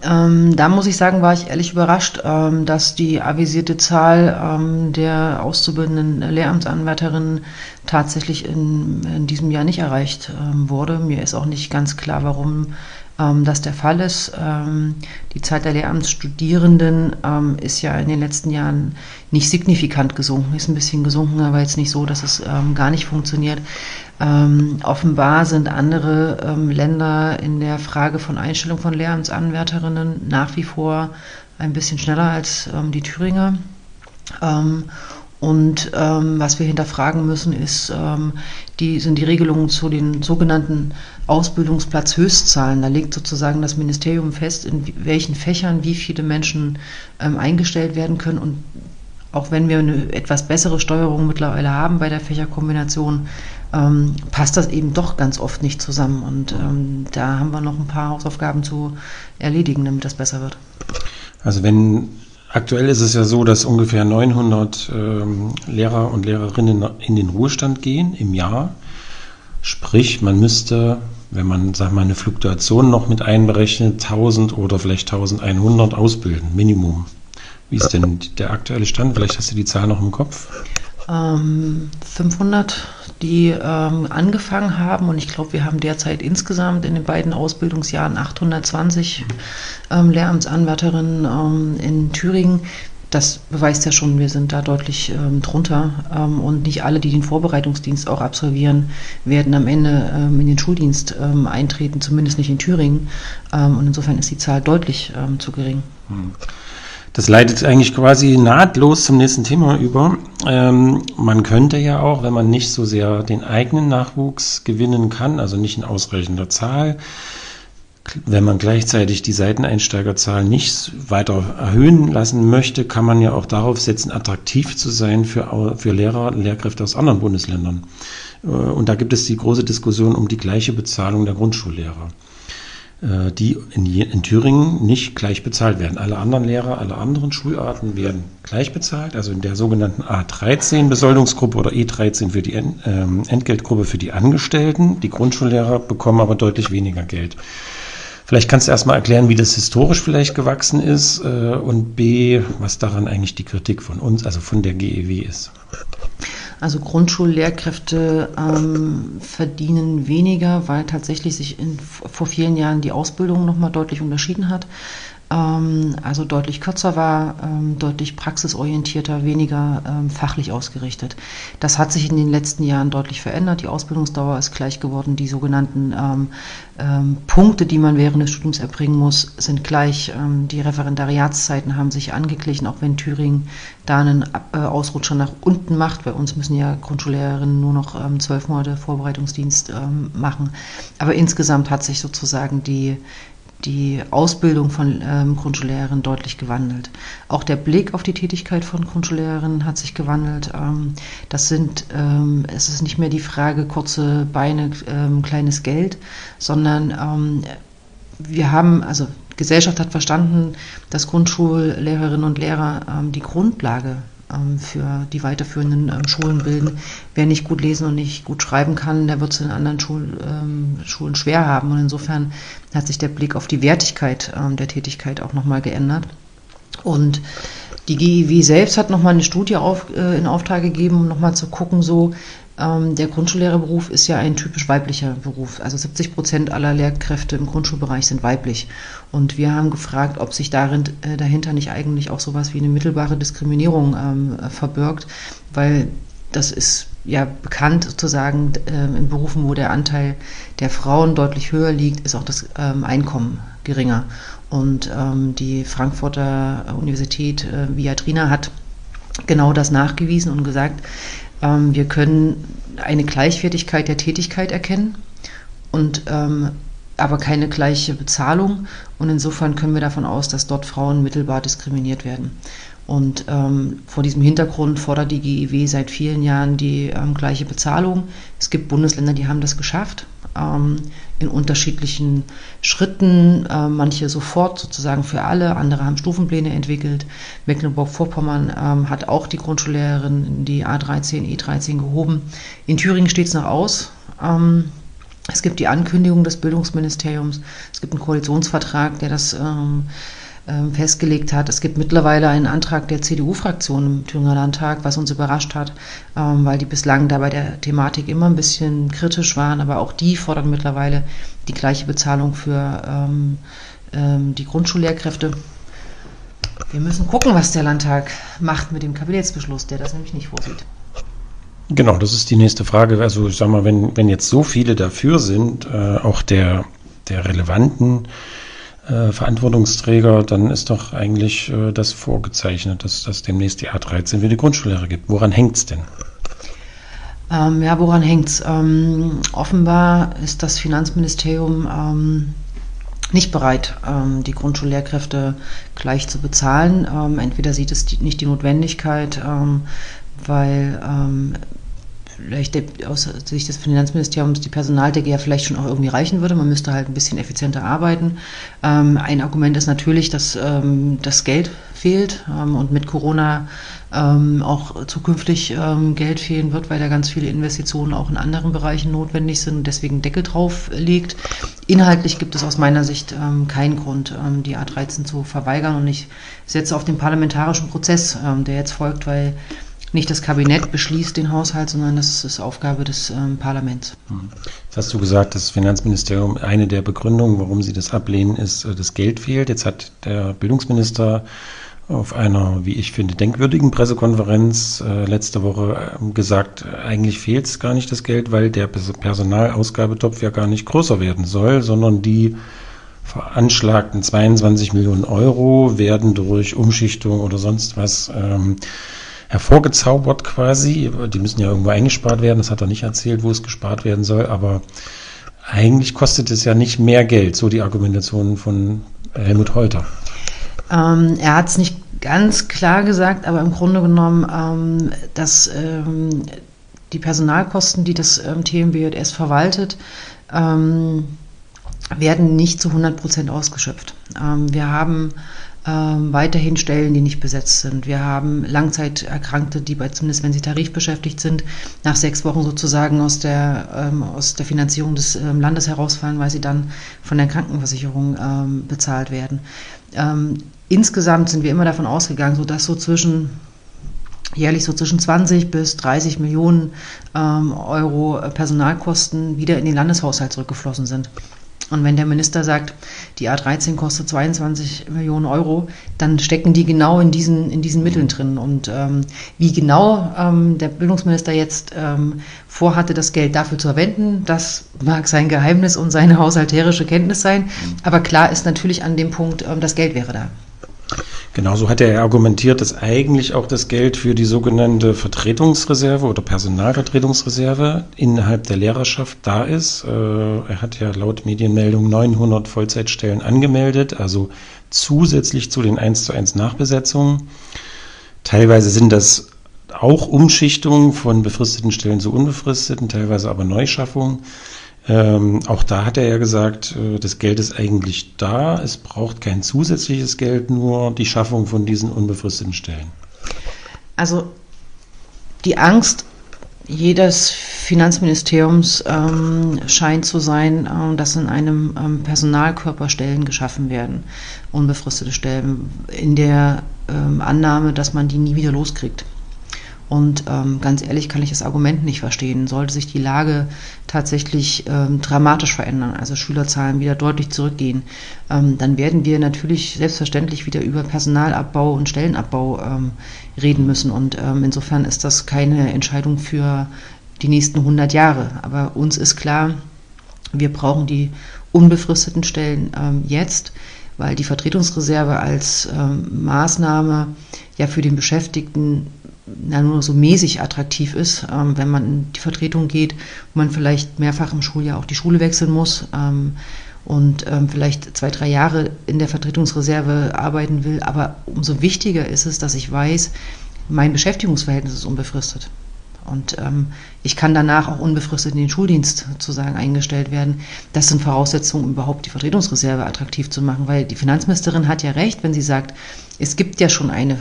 Ähm, da muss ich sagen, war ich ehrlich überrascht, ähm, dass die avisierte Zahl ähm, der auszubildenden Lehramtsanwärterinnen tatsächlich in, in, diesem Jahr nicht erreicht ähm, wurde. Mir ist auch nicht ganz klar, warum ähm, das der Fall ist. Ähm, die Zahl der Lehramtsstudierenden ähm, ist ja in den letzten Jahren nicht signifikant gesunken, ist ein bisschen gesunken, aber jetzt nicht so, dass es ähm, gar nicht funktioniert. Ähm, offenbar sind andere ähm, Länder in der Frage von Einstellung von Lehramtsanwärterinnen nach wie vor ein bisschen schneller als die Thüringer. Und ähm, was wir hinterfragen müssen, ist, ähm, die, sind die Regelungen zu den sogenannten Ausbildungsplatzhöchstzahlen. Da legt sozusagen das Ministerium fest, in welchen Fächern wie viele Menschen ähm, eingestellt werden können. Und auch wenn wir eine etwas bessere Steuerung mittlerweile haben bei der Fächerkombination, ähm, passt das eben doch ganz oft nicht zusammen. Und ähm, da haben wir noch ein paar Hausaufgaben zu erledigen, damit das besser wird. Also wenn Aktuell ist es ja so, dass ungefähr 900 ähm, Lehrer und Lehrerinnen in den Ruhestand gehen im Jahr. Sprich, man müsste, wenn man sag mal, eine Fluktuation noch mit einberechnet, 1000 oder vielleicht 1100 ausbilden, Minimum. Wie ist denn der aktuelle Stand? Vielleicht hast du die Zahl noch im Kopf. Ähm, 500 die ähm, angefangen haben. Und ich glaube, wir haben derzeit insgesamt in den beiden Ausbildungsjahren 820 ähm, Lehramtsanwärterinnen ähm, in Thüringen. Das beweist ja schon, wir sind da deutlich ähm, drunter. Ähm, und nicht alle, die den Vorbereitungsdienst auch absolvieren, werden am Ende in den Schuldienst eintreten, zumindest nicht in Thüringen. und insofern ist die Zahl deutlich zu gering. Hm. Das leitet eigentlich quasi nahtlos zum nächsten Thema über. Ähm, man könnte ja auch, wenn man nicht so sehr den eigenen Nachwuchs gewinnen kann, also nicht in ausreichender Zahl, wenn man gleichzeitig die Seiteneinsteigerzahl nicht weiter erhöhen lassen möchte, kann man ja auch darauf setzen, attraktiv zu sein für, für Lehrer Lehrkräfte aus anderen Bundesländern. Äh, und da gibt es die große Diskussion um die gleiche Bezahlung der Grundschullehrer. Äh, die in, in, Thüringen nicht gleich bezahlt werden. Alle anderen Lehrer, alle anderen Schularten werden gleich bezahlt, also in der sogenannten A13-Besoldungsgruppe oder E13 für die ähm, Entgeltgruppe für die Angestellten. Die Grundschullehrer bekommen aber deutlich weniger Geld. Vielleicht kannst du erstmal erklären, wie das historisch vielleicht gewachsen ist äh, und B, was daran eigentlich die Kritik von uns, also von der GEW ist. Also Grundschullehrkräfte ähm, verdienen weniger, weil tatsächlich sich in, vor vielen Jahren die Ausbildung nochmal deutlich unterschieden hat. Ähm, also deutlich kürzer war, ähm, deutlich praxisorientierter, weniger ähm, fachlich ausgerichtet. Das hat sich in den letzten Jahren deutlich verändert. Die Ausbildungsdauer ist gleich geworden. Die sogenannten Punkte, die man während des Studiums erbringen muss, sind gleich. Die Referendariatszeiten haben sich angeglichen, auch wenn Thüringen da einen äh, Ausrutscher nach unten macht. Bei uns müssen ja Grundschullehrerinnen nur noch zwölf Monate Vorbereitungsdienst machen. Aber insgesamt hat sich sozusagen die die Ausbildung von ähm, Grundschullehrerinnen deutlich gewandelt. Auch der Blick auf die Tätigkeit von Grundschullehrerinnen hat sich gewandelt. Ähm, das sind, ähm, es ist nicht mehr die Frage kurze Beine, ähm, kleines Geld, sondern ähm, wir haben, also Gesellschaft hat verstanden, dass Grundschullehrerinnen und Lehrer ähm, die Grundlage für die weiterführenden ähm, Schulen bilden. Wer nicht gut lesen und nicht gut schreiben kann, der wird es in anderen Schul, ähm, Schulen schwer haben. Und insofern hat sich der Blick auf die Wertigkeit der Tätigkeit auch nochmal geändert. Und die GIW selbst hat nochmal eine Studie auf, äh, in Auftrag gegeben, um nochmal zu gucken, so ähm, der Grundschullehrerberuf ist ja ein typisch weiblicher Beruf. Also 70 Prozent aller Lehrkräfte im Grundschulbereich sind weiblich. Und wir haben gefragt, ob sich darin, äh, dahinter nicht eigentlich auch sowas wie eine mittelbare Diskriminierung ähm, verbirgt, weil das ist ja bekannt sozusagen äh, in Berufen, wo der Anteil der Frauen deutlich höher liegt, ist auch das ähm, Einkommen geringer. Und ähm, die Frankfurter Universität äh, Viadrina hat genau das nachgewiesen und gesagt, ähm, wir können eine Gleichwertigkeit der Tätigkeit erkennen und ähm, aber keine gleiche Bezahlung. Und insofern können wir davon aus, dass dort Frauen mittelbar diskriminiert werden. Und ähm, vor diesem Hintergrund fordert die GIW seit vielen Jahren die ähm, gleiche Bezahlung. Es gibt Bundesländer, die haben das geschafft ähm, in unterschiedlichen Schritten, äh, manche sofort sozusagen für alle, andere haben Stufenpläne entwickelt. Mecklenburg-Vorpommern ähm, hat auch die Grundschullehrerin in die A13, E13 gehoben. In Thüringen steht es noch aus. Ähm, es gibt die Ankündigung des Bildungsministeriums, es gibt einen Koalitionsvertrag, der das ähm, festgelegt hat. Es gibt mittlerweile einen Antrag der CDU-Fraktion im Thüringer Landtag, was uns überrascht hat, ähm, weil die bislang da bei der Thematik immer ein bisschen kritisch waren. Aber auch die fordern mittlerweile die gleiche Bezahlung für ähm, ähm die Grundschullehrkräfte. Wir müssen gucken, was der Landtag macht mit dem Kabinettsbeschluss, der das nämlich nicht vorsieht. Genau, das ist die nächste Frage. Also ich sag mal, wenn, wenn jetzt so viele dafür sind, äh, auch der, der relevanten äh, Verantwortungsträger, dann ist doch eigentlich äh, das vorgezeichnet, dass das demnächst die A13 für die Grundschullehrer gibt. Woran hängt es denn? Ähm, ja, woran hängt es? Ähm, offenbar ist das Finanzministerium ähm, nicht bereit, ähm, die Grundschullehrkräfte gleich zu bezahlen. Ähm, entweder sieht es die, nicht die Notwendigkeit, ähm, weil vielleicht aus Sicht des Finanzministeriums die Personaldecke ja vielleicht schon auch irgendwie reichen würde. Man müsste halt ein bisschen effizienter arbeiten. Ähm, ein Argument ist natürlich, dass ähm, das Geld fehlt ähm, und mit Corona ähm, auch zukünftig ähm, Geld fehlen wird, weil da ganz viele Investitionen auch in anderen Bereichen notwendig sind und deswegen Deckel drauf liegt. Inhaltlich gibt es aus meiner Sicht ähm, keinen Grund, die A13 zu verweigern und ich setze auf den parlamentarischen Prozess, der jetzt folgt, weil nicht das Kabinett beschließt den Haushalt, sondern das ist Aufgabe des ähm, Parlaments. Hm. Jetzt hast du gesagt, das Finanzministerium, eine der Begründungen, warum sie das ablehnen, ist, äh, das Geld fehlt. Jetzt hat der Bildungsminister auf einer, wie ich finde, denkwürdigen Pressekonferenz äh, letzte Woche äh, gesagt, eigentlich fehlt es gar nicht das Geld, weil der Personalausgabetopf ja gar nicht größer werden soll, sondern die veranschlagten 22 Millionen Euro werden durch Umschichtung oder sonst was ähm, hervorgezaubert quasi. Die müssen ja irgendwo eingespart werden. Das hat er nicht erzählt, wo es gespart werden soll. Aber eigentlich kostet es ja nicht mehr Geld, so die Argumentation von Helmut Holter. Ähm, er hat es nicht ganz klar gesagt, aber im Grunde genommen, ähm, dass ähm, die Personalkosten, die das ähm, TMBJS verwaltet, ähm, werden nicht zu 100 Prozent ausgeschöpft. Ähm, wir haben ähm, weiterhin Stellen, die nicht besetzt sind. Wir haben Langzeiterkrankte, die bei, zumindest wenn sie tarifbeschäftigt sind, nach sechs Wochen sozusagen aus der, ähm, aus der Finanzierung des ähm, Landes herausfallen, weil sie dann von der Krankenversicherung ähm, bezahlt werden. Ähm, insgesamt sind wir immer davon ausgegangen, so dass so zwischen jährlich so zwischen 20 bis 30 Millionen ähm, Euro Personalkosten wieder in den Landeshaushalt zurückgeflossen sind. Und wenn der Minister sagt, die A13 kostet 22 Millionen Euro, dann stecken die genau in diesen, in diesen Mitteln drin. Und ähm, wie genau ähm, der Bildungsminister jetzt ähm, vorhatte, das Geld dafür zu verwenden, das mag sein Geheimnis und seine haushalterische Kenntnis sein. Aber klar ist natürlich an dem Punkt, ähm, das Geld wäre da. Genauso hat er argumentiert, dass eigentlich auch das Geld für die sogenannte Vertretungsreserve oder Personalvertretungsreserve innerhalb der Lehrerschaft da ist. Äh, er hat ja laut Medienmeldung 900 Vollzeitstellen angemeldet, also zusätzlich zu den 1 zu 1 Nachbesetzungen. Teilweise sind das auch Umschichtungen von befristeten Stellen zu unbefristeten, teilweise aber Neuschaffungen. Ähm, auch da hat er ja gesagt, äh, das Geld ist eigentlich da, es braucht kein zusätzliches Geld, nur die Schaffung von diesen unbefristeten Stellen. Also die Angst jedes Finanzministeriums ähm, scheint zu sein, äh, dass in einem ähm, Personalkörper Stellen geschaffen werden, unbefristete Stellen, in der ähm, Annahme, dass man die nie wieder loskriegt. Und ähm, ganz ehrlich kann ich das Argument nicht verstehen. Sollte sich die Lage tatsächlich ähm, dramatisch verändern, also Schülerzahlen wieder deutlich zurückgehen, ähm, dann werden wir natürlich selbstverständlich wieder über Personalabbau und Stellenabbau ähm, reden müssen. Und ähm, insofern ist das keine Entscheidung für die nächsten 100 Jahre. Aber uns ist klar, wir brauchen die unbefristeten Stellen ähm, jetzt weil die Vertretungsreserve als ähm, Maßnahme ja für den Beschäftigten na, nur so mäßig attraktiv ist, ähm, wenn man in die Vertretung geht, wo man vielleicht mehrfach im Schuljahr auch die Schule wechseln muss ähm, und ähm, vielleicht zwei, drei Jahre in der Vertretungsreserve arbeiten will. Aber umso wichtiger ist es, dass ich weiß, mein Beschäftigungsverhältnis ist unbefristet. Und ähm, ich kann danach auch unbefristet in den Schuldienst sozusagen eingestellt werden. Das sind Voraussetzungen, um überhaupt die Vertretungsreserve attraktiv zu machen, weil die Finanzministerin hat ja recht, wenn sie sagt, es gibt ja schon eine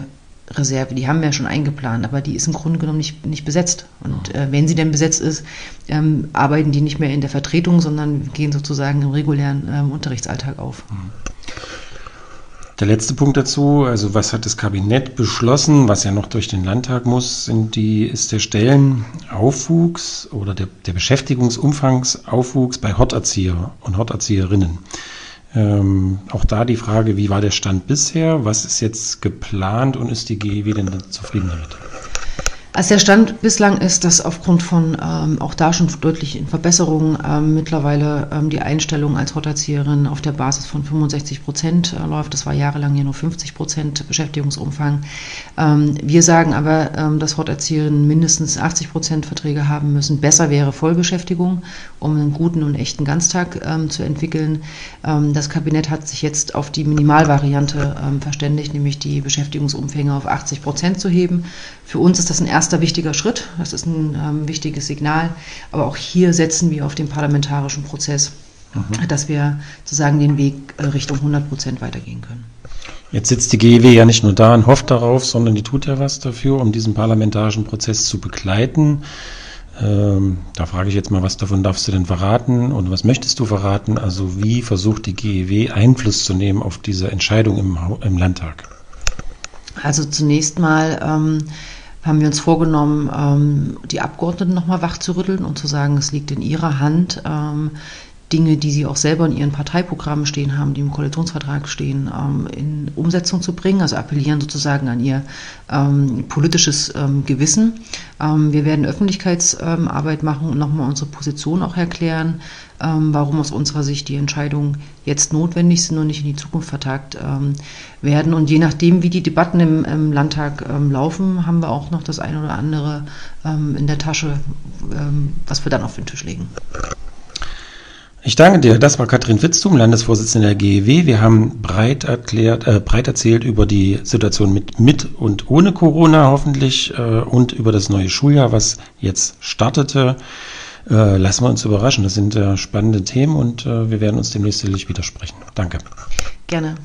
Reserve, die haben wir ja schon eingeplant, aber die ist im Grunde genommen nicht, nicht besetzt. Und äh, wenn sie denn besetzt ist, ähm, arbeiten die nicht mehr in der Vertretung, sondern gehen sozusagen im regulären ähm, Unterrichtsalltag auf. Der letzte Punkt dazu, also was hat das Kabinett beschlossen, was ja noch durch den Landtag muss, sind die, ist der Stellenaufwuchs oder der, der Beschäftigungsumfangsaufwuchs bei Horterzieher und Horterzieherinnen. Ähm, auch da die Frage, wie war der Stand bisher, was ist jetzt geplant und ist die GEW denn zufrieden damit? Also der Stand bislang ist, dass aufgrund von ähm, auch da schon deutlichen Verbesserungen ähm, mittlerweile ähm, die Einstellung als Horterzieherin auf der Basis von 65 Prozent äh, läuft. Das war jahrelang hier nur 50 Prozent Beschäftigungsumfang. Ähm, wir sagen aber, ähm, dass Horterzieherinnen mindestens 80 Prozent Verträge haben müssen. Besser wäre Vollbeschäftigung, um einen guten und echten Ganztag ähm, zu entwickeln. das Kabinett hat sich jetzt auf die Minimalvariante verständigt, nämlich die Beschäftigungsumfänge auf 80 Prozent zu heben. Für uns ist das ein erster wichtiger Schritt. Das ist ein ähm, wichtiges Signal. Aber auch hier setzen wir auf den parlamentarischen Prozess, mhm. dass wir sozusagen den Weg äh, Richtung 100 Prozent weitergehen können. Jetzt sitzt die GEW ja nicht nur da und hofft darauf, sondern die tut ja was dafür, um diesen parlamentarischen Prozess zu begleiten. Ähm, da frage ich jetzt mal, was davon darfst du denn verraten und was möchtest du verraten? Also wie versucht die GEW Einfluss zu nehmen auf diese Entscheidung im, im Landtag? Also zunächst mal ähm, haben wir uns vorgenommen, ähm, die Abgeordneten nochmal wach zu rütteln und zu sagen, es liegt in ihrer Hand, ähm, Dinge, die sie auch selber in ihren Parteiprogrammen stehen haben, die im Koalitionsvertrag stehen, ähm, in Umsetzung zu bringen, also appellieren sozusagen an ihr ähm, politisches ähm, Gewissen. Ähm, wir werden Öffentlichkeitsarbeit machen und nochmal unsere Position auch erklären, ähm, warum aus unserer Sicht die Entscheidungen jetzt notwendig sind und nicht in die Zukunft vertagt ähm, werden. Und je nachdem, wie die Debatten im, im Landtag laufen, haben wir auch noch das eine oder andere in der Tasche, was wir dann auf den Tisch legen. Ich danke dir. Das war Katrin Witztum, Landesvorsitzende der GEW. Wir haben breit erklärt, äh, breit erzählt über die Situation mit, mit und ohne Corona hoffentlich äh, und über das neue Schuljahr, was jetzt startete. Äh, lassen wir uns überraschen. Das sind äh, spannende Themen und äh, wir werden uns demnächst sicherlich widersprechen. Danke. Gerne.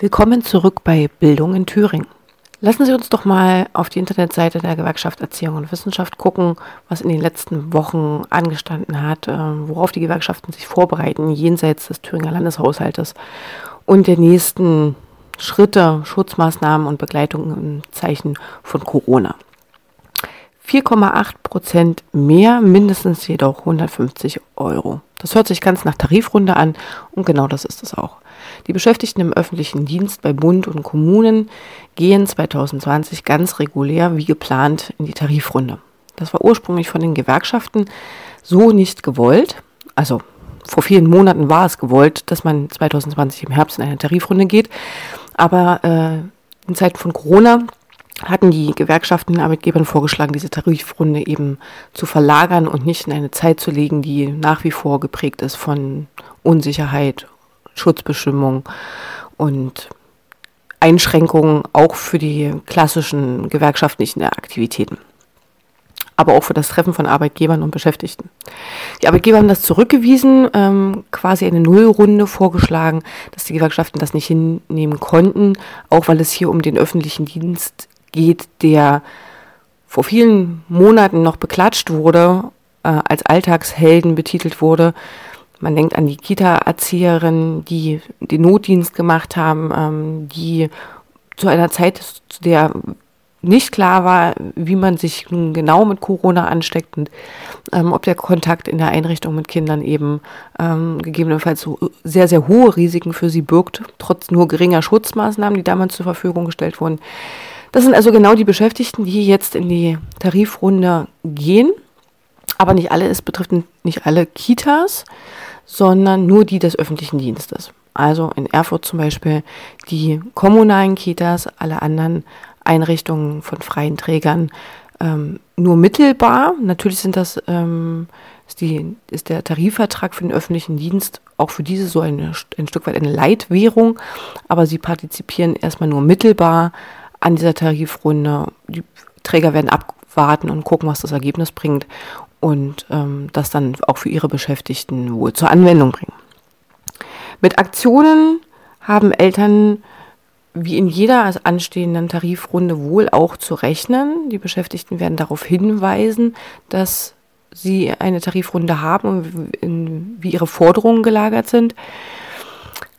Willkommen zurück bei Bildung in Thüringen. Lassen Sie uns doch mal auf die Internetseite der Gewerkschaft Erziehung und Wissenschaft gucken, was in den letzten Wochen angestanden hat, äh, worauf die Gewerkschaften sich vorbereiten, jenseits des Thüringer Landeshaushaltes und der nächsten Schritte, Schutzmaßnahmen und Begleitung im Zeichen von Corona. 4,8 Prozent mehr, mindestens jedoch 150 Euro. Das hört sich ganz nach Tarifrunde an und genau das ist es auch. Die Beschäftigten im öffentlichen Dienst bei Bund und Kommunen gehen 2020 ganz regulär wie geplant in die Tarifrunde. Das war ursprünglich von den Gewerkschaften so nicht gewollt. Also vor vielen Monaten war es gewollt, dass man 2020 im Herbst in eine Tarifrunde geht. Aber äh, in Zeiten von Corona hatten die Gewerkschaften den Arbeitgebern vorgeschlagen, diese Tarifrunde eben zu verlagern und nicht in eine Zeit zu legen, die nach wie vor geprägt ist von Unsicherheit Schutzbestimmung und Einschränkungen auch für die klassischen gewerkschaftlichen Aktivitäten. Aber auch für das Treffen von Arbeitgebern und Beschäftigten. Die Arbeitgeber haben das zurückgewiesen, ähm, quasi eine Nullrunde vorgeschlagen, dass die Gewerkschaften das nicht hinnehmen konnten, auch weil es hier um den öffentlichen Dienst geht, der vor vielen Monaten noch beklatscht wurde, äh, als Alltagshelden betitelt wurde, man denkt an die Kita-Erzieherinnen, die den Notdienst gemacht haben, ähm, die zu einer Zeit, zu der nicht klar war, wie man sich nun genau mit Corona ansteckt und ähm, ob der Kontakt in der Einrichtung mit Kindern eben ähm, gegebenenfalls so sehr, sehr hohe Risiken für sie birgt, trotz nur geringer Schutzmaßnahmen, die damals zur Verfügung gestellt wurden. Das sind also genau die Beschäftigten, die jetzt in die Tarifrunde gehen. Aber nicht alle, es betrifft nicht alle Kitas sondern nur die des öffentlichen Dienstes. Also in Erfurt zum Beispiel die kommunalen Kitas, alle anderen Einrichtungen von freien Trägern ähm, nur mittelbar. Natürlich sind das ähm, ist, die, ist der Tarifvertrag für den öffentlichen Dienst auch für diese so eine, ein Stück weit eine Leitwährung, aber sie partizipieren erstmal nur mittelbar an dieser Tarifrunde. Die Träger werden abwarten und gucken, was das Ergebnis bringt und ähm, das dann auch für ihre Beschäftigten wohl zur Anwendung bringen. Mit Aktionen haben Eltern wie in jeder anstehenden Tarifrunde wohl auch zu rechnen. Die Beschäftigten werden darauf hinweisen, dass sie eine Tarifrunde haben und wie ihre Forderungen gelagert sind.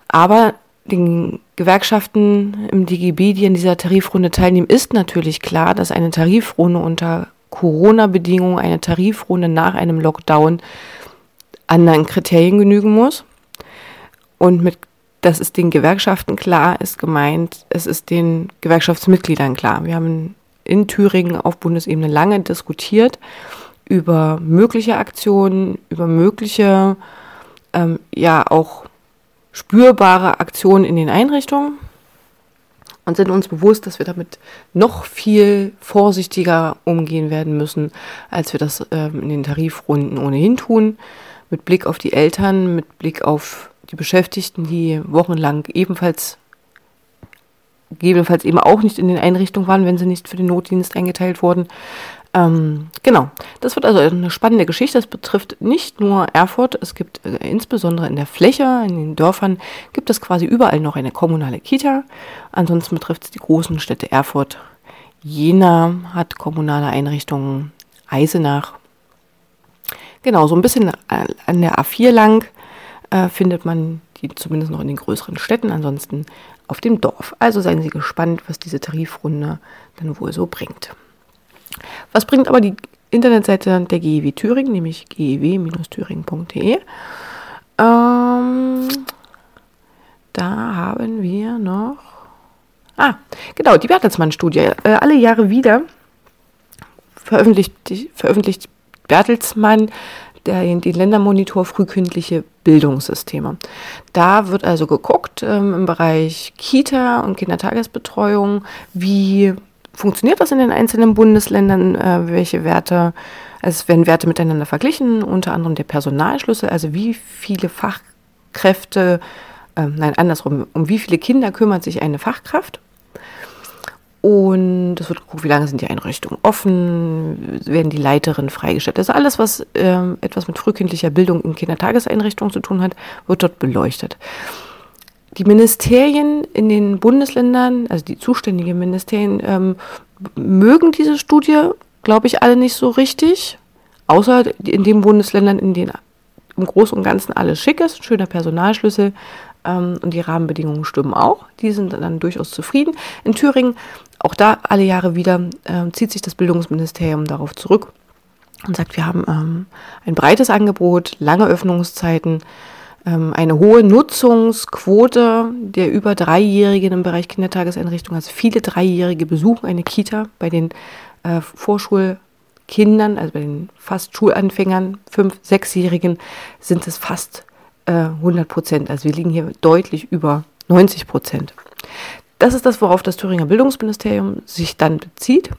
Aber den Gewerkschaften im DGB, die an dieser Tarifrunde teilnehmen, ist natürlich klar, dass eine Tarifrunde unter Corona-Bedingungen eine Tarifrunde nach einem Lockdown anderen Kriterien genügen muss. Und mit, das ist den Gewerkschaften klar, ist gemeint, es ist den Gewerkschaftsmitgliedern klar. Wir haben in Thüringen auf Bundesebene lange diskutiert über mögliche Aktionen, über mögliche, ähm, ja auch spürbare Aktionen in den Einrichtungen und sind uns bewusst, dass wir damit noch viel vorsichtiger umgehen werden müssen, als wir das ähm, in den Tarifrunden ohnehin tun. Mit Blick auf die Eltern, mit Blick auf die Beschäftigten, die wochenlang ebenfalls gegebenenfalls eben auch nicht in den Einrichtungen waren, wenn sie nicht für den Notdienst eingeteilt wurden. Ähm, genau, das wird also eine spannende Geschichte. Das betrifft nicht nur Erfurt, es gibt äh, insbesondere in der Fläche, in den Dörfern, gibt es quasi überall noch eine kommunale Kita. Ansonsten betrifft es die großen Städte Erfurt. Jena hat kommunale Einrichtungen, Eisenach. Genau, so ein bisschen an der A4 lang äh, findet man die zumindest noch in den größeren Städten, ansonsten auf dem Dorf. Also seien Sie gespannt, was diese Tarifrunde dann wohl so bringt. Was bringt aber die Internetseite der GEW Thüringen, nämlich gew-thüringen.de? Ähm, da haben wir noch. Ah, genau, die Bertelsmann-Studie. Äh, alle Jahre wieder veröffentlicht, veröffentlicht Bertelsmann der, den Ländermonitor frühkindliche Bildungssysteme. Da wird also geguckt ähm, im Bereich Kita und Kindertagesbetreuung, wie funktioniert das in den einzelnen Bundesländern? Äh, welche Werte, es werden Werte miteinander verglichen, unter anderem der Personalschlüssel, also wie viele Fachkräfte, äh, nein, andersrum, um wie viele Kinder kümmert sich eine Fachkraft? Und es wird geguckt, wie lange sind die Einrichtungen offen, werden die Leiterinnen freigestellt. Also alles, was äh, etwas mit frühkindlicher Bildung in Kindertageseinrichtungen zu tun hat, wird dort beleuchtet. Die Ministerien in den Bundesländern, also die zuständigen Ministerien, ähm, mögen diese Studie, glaube ich, alle nicht so richtig. Außer in den Bundesländern, in denen im Großen und Ganzen alles schick ist, schöner Personalschlüssel ähm, und die Rahmenbedingungen stimmen auch. Die sind dann durchaus zufrieden. In Thüringen, auch da alle Jahre wieder, äh, zieht sich das Bildungsministerium darauf zurück und sagt, wir haben ähm, ein breites Angebot, lange Öffnungszeiten, eine hohe Nutzungsquote der über Dreijährigen im Bereich Kindertageseinrichtungen, also viele Dreijährige besuchen eine Kita bei den äh, Vorschulkindern, also bei den fast Schulanfängern, fünf, sechsjährigen, sind es fast äh, 100 Prozent. Also wir liegen hier deutlich über 90 Prozent. Das ist das, worauf das Thüringer Bildungsministerium sich dann bezieht.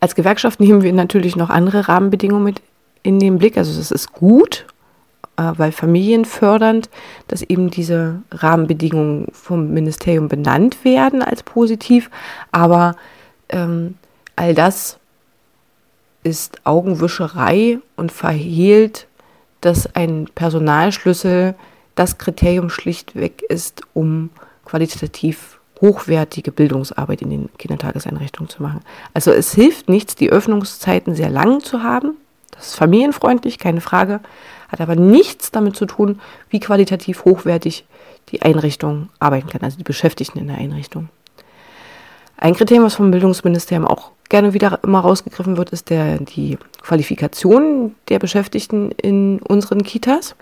Als Gewerkschaft nehmen wir natürlich noch andere Rahmenbedingungen mit in den Blick. Also es ist gut, weil familienfördernd, dass eben diese Rahmenbedingungen vom Ministerium benannt werden als positiv. Aber ähm, all das ist Augenwischerei und verhehlt, dass ein Personalschlüssel das Kriterium schlichtweg ist, um qualitativ hochwertige Bildungsarbeit in den Kindertageseinrichtungen zu machen. Also es hilft nichts, die Öffnungszeiten sehr lang zu haben. Das ist familienfreundlich, keine Frage, hat aber nichts damit zu tun, wie qualitativ hochwertig die Einrichtung arbeiten kann, also die Beschäftigten in der Einrichtung. Ein Kriterium, was vom Bildungsministerium auch gerne wieder immer rausgegriffen wird, ist der, die Qualifikation der Beschäftigten in unseren Kitas.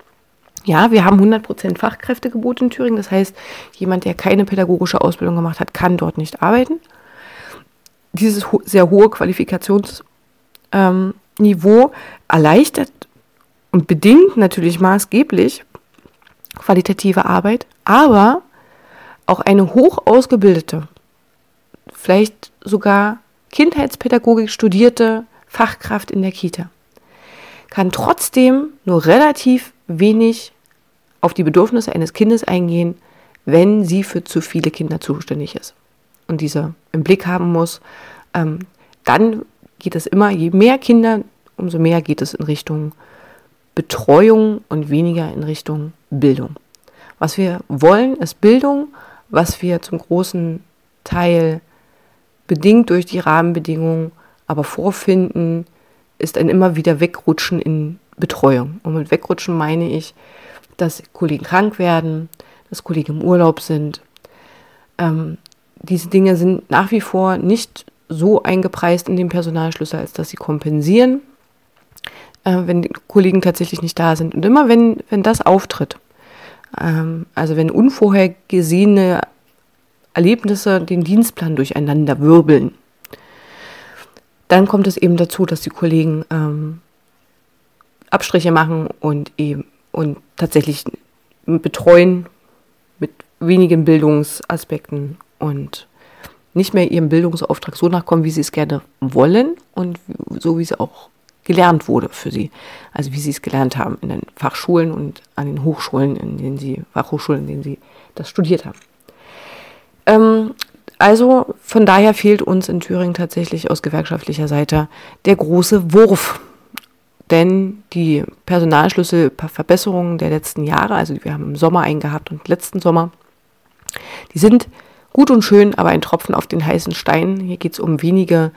Ja, wir haben 100% Fachkräftegebot in Thüringen. Das heißt, jemand, der keine pädagogische Ausbildung gemacht hat, kann dort nicht arbeiten. Dieses ho sehr hohe Qualifikationsniveau ähm, erleichtert und bedingt natürlich maßgeblich qualitative Arbeit, aber auch eine hoch ausgebildete, vielleicht sogar Kindheitspädagogik studierte Fachkraft in der Kita kann trotzdem nur relativ wenig auf die Bedürfnisse eines Kindes eingehen, wenn sie für zu viele Kinder zuständig ist und diese im Blick haben muss, ähm, dann geht es immer, je mehr Kinder, umso mehr geht es in Richtung Betreuung und weniger in Richtung Bildung. Was wir wollen, ist Bildung, was wir zum großen Teil bedingt durch die Rahmenbedingungen aber vorfinden, ist ein immer wieder Wegrutschen in Betreuung. Und mit Wegrutschen meine ich, dass Kollegen krank werden, dass Kollegen im Urlaub sind. Ähm, diese Dinge sind nach wie vor nicht so eingepreist in den Personalschlüssel, als dass sie kompensieren, äh, wenn die Kollegen tatsächlich nicht da sind. Und immer wenn, wenn das auftritt, ähm, also wenn unvorhergesehene Erlebnisse den Dienstplan durcheinander wirbeln, dann kommt es eben dazu, dass die Kollegen ähm, Abstriche machen und eben und tatsächlich betreuen mit wenigen Bildungsaspekten und nicht mehr ihrem Bildungsauftrag so nachkommen, wie sie es gerne wollen und so wie es auch gelernt wurde für sie. Also wie sie es gelernt haben in den Fachschulen und an den Hochschulen, in denen sie, Fachhochschulen, in denen sie das studiert haben. Ähm, also von daher fehlt uns in Thüringen tatsächlich aus gewerkschaftlicher Seite der große Wurf denn die Personalschlüsselverbesserungen der letzten Jahre, also wir haben im Sommer einen gehabt und letzten Sommer, die sind gut und schön, aber ein Tropfen auf den heißen Stein. Hier geht es um wenige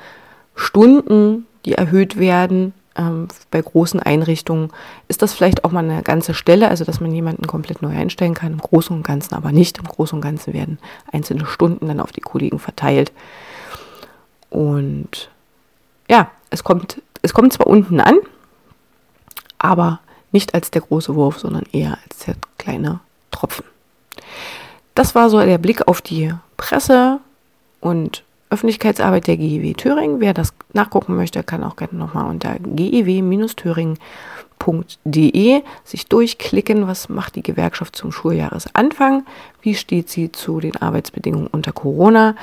Stunden, die erhöht werden. Ähm, bei großen Einrichtungen ist das vielleicht auch mal eine ganze Stelle, also dass man jemanden komplett neu einstellen kann. Im Großen und Ganzen aber nicht. Im Großen und Ganzen werden einzelne Stunden dann auf die Kollegen verteilt. Und ja, es kommt, es kommt zwar unten an, aber nicht als der große Wurf, sondern eher als der kleine Tropfen. Das war so der Blick auf die Presse und Öffentlichkeitsarbeit der GEW Thüringen. Wer das nachgucken möchte, kann auch gerne nochmal unter gew-thüringen.de sich durchklicken, was macht die Gewerkschaft zum Schuljahresanfang, wie steht sie zu den Arbeitsbedingungen unter Corona,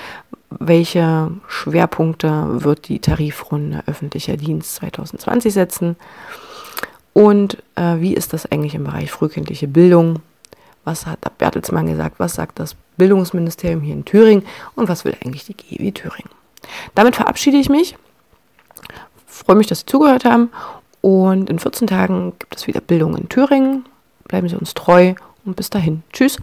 welche Schwerpunkte wird die Tarifrunde öffentlicher Dienst 2020 setzen und äh, wie ist das eigentlich im Bereich frühkindliche Bildung? Was hat Bertelsmann gesagt? Was sagt das Bildungsministerium hier in Thüringen? Und was will eigentlich die GEW Thüringen? Damit verabschiede ich mich. Freue mich, dass Sie zugehört haben. Und in 14 Tagen gibt es wieder Bildung in Thüringen. Bleiben Sie uns treu und bis dahin. Tschüss.